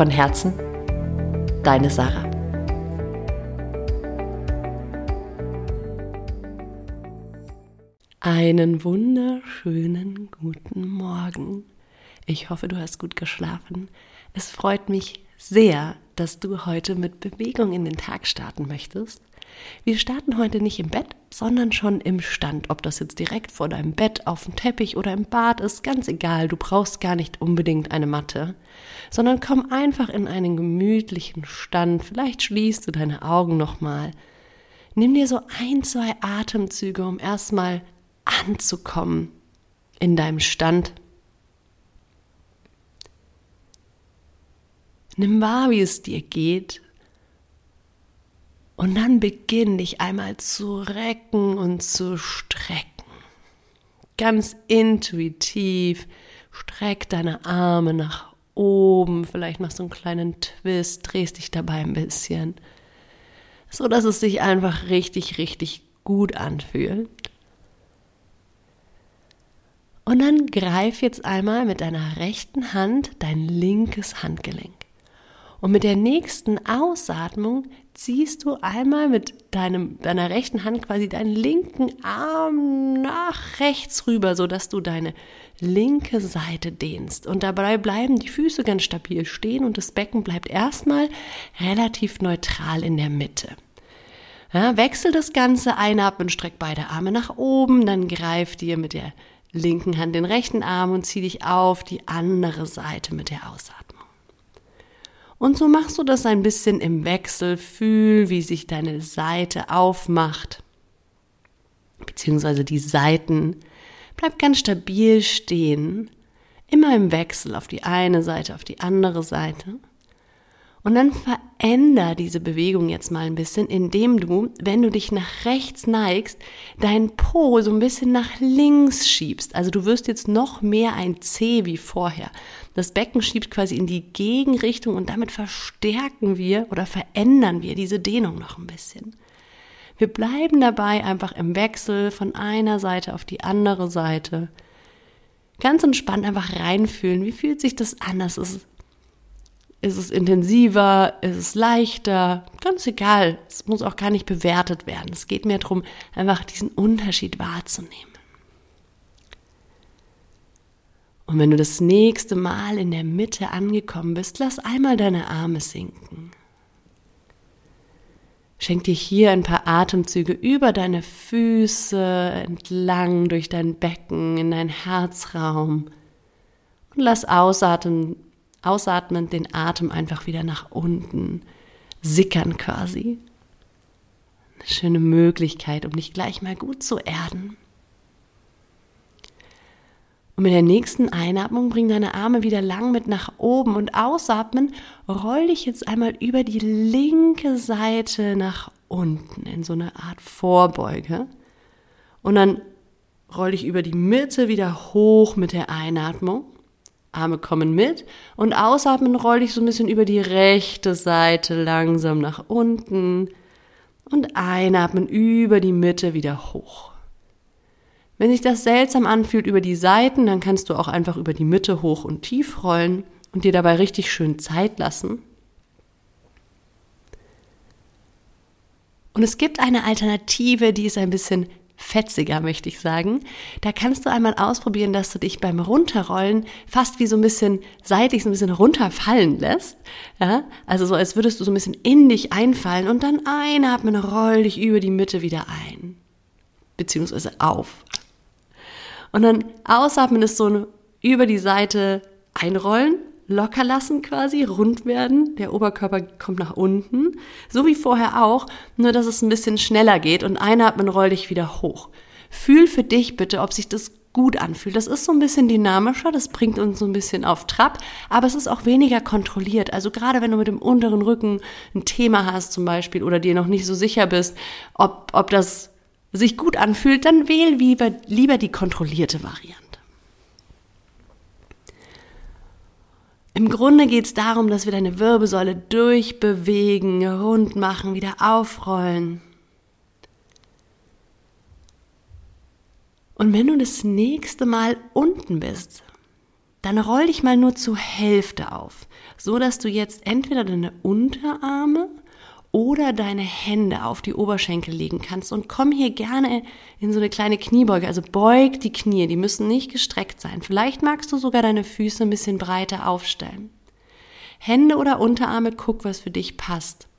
Von Herzen, deine Sarah. Einen wunderschönen guten Morgen. Ich hoffe, du hast gut geschlafen. Es freut mich sehr, dass du heute mit Bewegung in den Tag starten möchtest. Wir starten heute nicht im Bett, sondern schon im Stand. Ob das jetzt direkt vor deinem Bett, auf dem Teppich oder im Bad ist, ganz egal. Du brauchst gar nicht unbedingt eine Matte, sondern komm einfach in einen gemütlichen Stand. Vielleicht schließt du deine Augen nochmal. Nimm dir so ein, zwei Atemzüge, um erstmal anzukommen in deinem Stand. Nimm wahr, wie es dir geht und dann beginn dich einmal zu recken und zu strecken. Ganz intuitiv streck deine Arme nach oben, vielleicht machst du einen kleinen Twist, drehst dich dabei ein bisschen, so dass es sich einfach richtig, richtig gut anfühlt. Und dann greif jetzt einmal mit deiner rechten Hand dein linkes Handgelenk. Und mit der nächsten Ausatmung ziehst du einmal mit deinem, deiner rechten Hand quasi deinen linken Arm nach rechts rüber, sodass du deine linke Seite dehnst. Und dabei bleiben die Füße ganz stabil stehen und das Becken bleibt erstmal relativ neutral in der Mitte. Ja, wechsel das Ganze, einatmen, streck beide Arme nach oben, dann greif dir mit der linken Hand den rechten Arm und zieh dich auf die andere Seite mit der Ausatmung. Und so machst du das ein bisschen im Wechsel. Fühl, wie sich deine Seite aufmacht. Beziehungsweise die Seiten. Bleib ganz stabil stehen. Immer im Wechsel auf die eine Seite, auf die andere Seite. Und dann veränder diese Bewegung jetzt mal ein bisschen, indem du, wenn du dich nach rechts neigst, dein Po so ein bisschen nach links schiebst. Also du wirst jetzt noch mehr ein C wie vorher. Das Becken schiebt quasi in die Gegenrichtung und damit verstärken wir oder verändern wir diese Dehnung noch ein bisschen. Wir bleiben dabei einfach im Wechsel von einer Seite auf die andere Seite. Ganz entspannt einfach reinfühlen. Wie fühlt sich das an? Das ist ist es intensiver? Ist es leichter? Ganz egal. Es muss auch gar nicht bewertet werden. Es geht mehr darum, einfach diesen Unterschied wahrzunehmen. Und wenn du das nächste Mal in der Mitte angekommen bist, lass einmal deine Arme sinken. Schenk dir hier ein paar Atemzüge über deine Füße, entlang durch dein Becken, in deinen Herzraum. Und lass ausatmen Ausatmen den Atem einfach wieder nach unten sickern quasi. Eine schöne Möglichkeit, um dich gleich mal gut zu erden. Und mit der nächsten Einatmung bring deine Arme wieder lang mit nach oben und ausatmen, roll dich jetzt einmal über die linke Seite nach unten in so eine Art Vorbeuge. Und dann roll dich über die Mitte wieder hoch mit der Einatmung. Arme kommen mit und ausatmen roll dich so ein bisschen über die rechte Seite langsam nach unten und einatmen über die Mitte wieder hoch. Wenn sich das seltsam anfühlt über die Seiten, dann kannst du auch einfach über die Mitte hoch und tief rollen und dir dabei richtig schön Zeit lassen. Und es gibt eine Alternative, die ist ein bisschen fetziger, möchte ich sagen. Da kannst du einmal ausprobieren, dass du dich beim Runterrollen fast wie so ein bisschen seitlich so ein bisschen runterfallen lässt. Ja, also so als würdest du so ein bisschen in dich einfallen und dann einatmen, roll dich über die Mitte wieder ein. Beziehungsweise auf. Und dann ausatmen ist so ein über die Seite einrollen locker lassen quasi, rund werden. Der Oberkörper kommt nach unten. So wie vorher auch, nur dass es ein bisschen schneller geht und einatmen, roll dich wieder hoch. Fühl für dich bitte, ob sich das gut anfühlt. Das ist so ein bisschen dynamischer, das bringt uns so ein bisschen auf Trab, aber es ist auch weniger kontrolliert. Also gerade wenn du mit dem unteren Rücken ein Thema hast zum Beispiel oder dir noch nicht so sicher bist, ob, ob das sich gut anfühlt, dann wähl lieber, lieber die kontrollierte Variante. Im Grunde geht es darum, dass wir deine Wirbelsäule durchbewegen, rund machen, wieder aufrollen. Und wenn du das nächste Mal unten bist, dann roll dich mal nur zur Hälfte auf, so dass du jetzt entweder deine Unterarme oder deine Hände auf die Oberschenkel legen kannst und komm hier gerne in so eine kleine Kniebeuge. Also beug die Knie, die müssen nicht gestreckt sein. Vielleicht magst du sogar deine Füße ein bisschen breiter aufstellen. Hände oder Unterarme, guck, was für dich passt.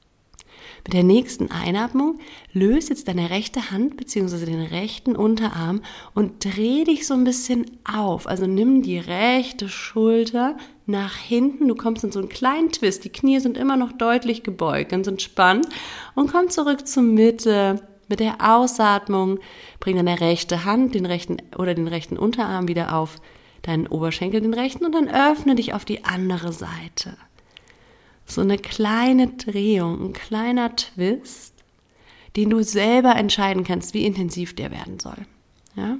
Mit der nächsten Einatmung löse jetzt deine rechte Hand bzw. den rechten Unterarm und dreh dich so ein bisschen auf. Also nimm die rechte Schulter nach hinten. Du kommst in so einen kleinen Twist. Die Knie sind immer noch deutlich gebeugt, ganz entspannt und komm zurück zur Mitte. Mit der Ausatmung bring deine rechte Hand, den rechten oder den rechten Unterarm wieder auf deinen Oberschenkel, den rechten und dann öffne dich auf die andere Seite so eine kleine Drehung, ein kleiner Twist, den du selber entscheiden kannst, wie intensiv der werden soll. Ja?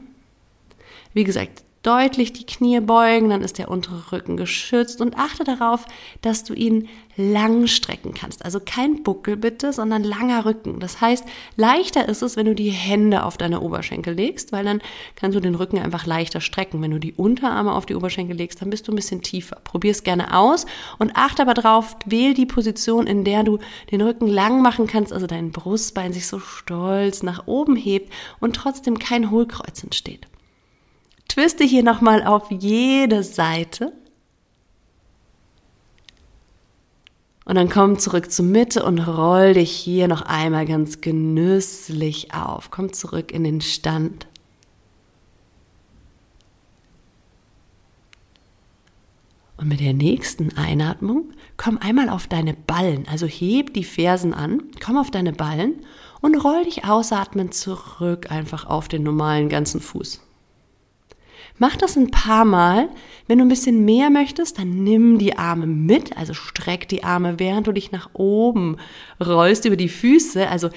Wie gesagt, deutlich die Knie beugen, dann ist der untere Rücken geschützt und achte darauf, dass du ihn lang strecken kannst. Also kein Buckel bitte, sondern langer Rücken. Das heißt, leichter ist es, wenn du die Hände auf deine Oberschenkel legst, weil dann kannst du den Rücken einfach leichter strecken. Wenn du die Unterarme auf die Oberschenkel legst, dann bist du ein bisschen tiefer. Probier es gerne aus und achte aber darauf, wähl die Position, in der du den Rücken lang machen kannst, also dein Brustbein sich so stolz nach oben hebt und trotzdem kein Hohlkreuz entsteht. Twiste hier nochmal auf jede Seite. Und dann komm zurück zur Mitte und roll dich hier noch einmal ganz genüsslich auf. Komm zurück in den Stand. Und mit der nächsten Einatmung komm einmal auf deine Ballen. Also heb die Fersen an, komm auf deine Ballen und roll dich ausatmen zurück einfach auf den normalen ganzen Fuß. Mach das ein paar Mal. Wenn du ein bisschen mehr möchtest, dann nimm die Arme mit, also streck die Arme, während du dich nach oben rollst über die Füße. Also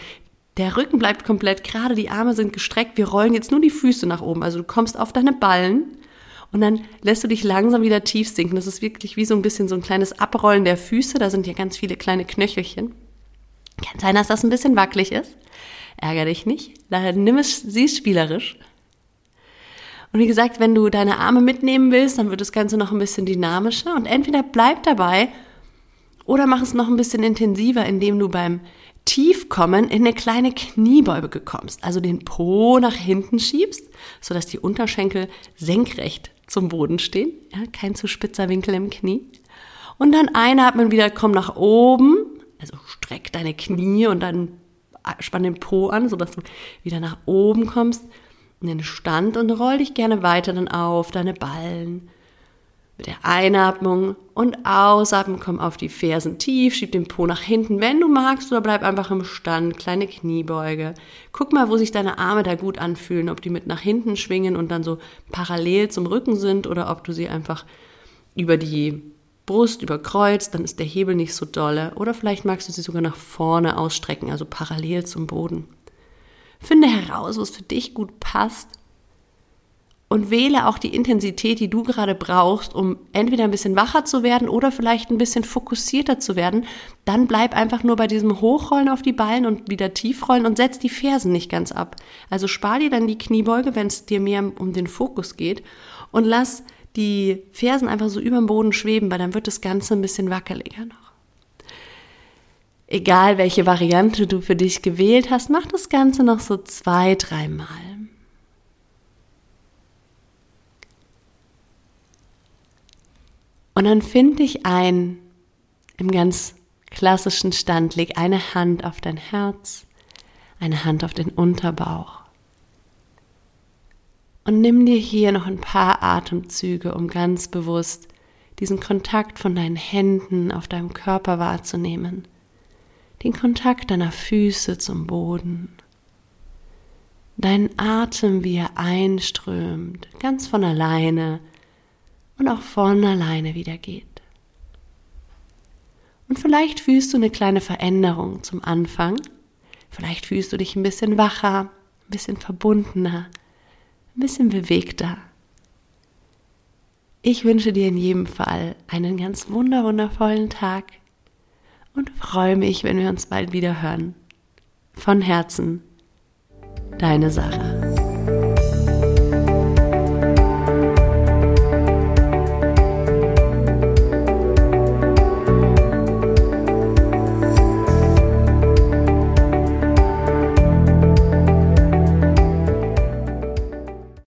der Rücken bleibt komplett gerade, die Arme sind gestreckt. Wir rollen jetzt nur die Füße nach oben. Also du kommst auf deine Ballen und dann lässt du dich langsam wieder tief sinken. Das ist wirklich wie so ein bisschen so ein kleines Abrollen der Füße. Da sind ja ganz viele kleine Knöchelchen. Kann sein, dass das ein bisschen wackelig ist. Ärger dich nicht. Nimm es, sieh es spielerisch. Und wie gesagt, wenn du deine Arme mitnehmen willst, dann wird das Ganze noch ein bisschen dynamischer. Und entweder bleib dabei oder mach es noch ein bisschen intensiver, indem du beim Tiefkommen in eine kleine Kniebeuge kommst, also den Po nach hinten schiebst, sodass die Unterschenkel senkrecht zum Boden stehen, ja, kein zu spitzer Winkel im Knie. Und dann einatmen wieder, komm nach oben, also streck deine Knie und dann spann den Po an, sodass du wieder nach oben kommst in den Stand und roll dich gerne weiter dann auf, deine Ballen. Mit der Einatmung und Ausatmen komm auf die Fersen tief, schieb den Po nach hinten, wenn du magst, oder bleib einfach im Stand, kleine Kniebeuge. Guck mal, wo sich deine Arme da gut anfühlen, ob die mit nach hinten schwingen und dann so parallel zum Rücken sind oder ob du sie einfach über die Brust überkreuzt, dann ist der Hebel nicht so dolle. Oder vielleicht magst du sie sogar nach vorne ausstrecken, also parallel zum Boden. Finde heraus, was für dich gut passt und wähle auch die Intensität, die du gerade brauchst, um entweder ein bisschen wacher zu werden oder vielleicht ein bisschen fokussierter zu werden. Dann bleib einfach nur bei diesem Hochrollen auf die Ballen und wieder tiefrollen und setz die Fersen nicht ganz ab. Also spar dir dann die Kniebeuge, wenn es dir mehr um den Fokus geht und lass die Fersen einfach so über dem Boden schweben, weil dann wird das Ganze ein bisschen wackeliger noch. Egal welche Variante du für dich gewählt hast, mach das Ganze noch so zwei, dreimal. Und dann find dich ein im ganz klassischen Stand. Leg eine Hand auf dein Herz, eine Hand auf den Unterbauch. Und nimm dir hier noch ein paar Atemzüge, um ganz bewusst diesen Kontakt von deinen Händen auf deinem Körper wahrzunehmen den Kontakt deiner Füße zum Boden, Dein Atem, wie er einströmt, ganz von alleine und auch von alleine wieder geht. Und vielleicht fühlst du eine kleine Veränderung zum Anfang. Vielleicht fühlst du dich ein bisschen wacher, ein bisschen verbundener, ein bisschen bewegter. Ich wünsche dir in jedem Fall einen ganz wunderwundervollen Tag und freue mich, wenn wir uns bald wieder hören. Von Herzen, deine Sarah.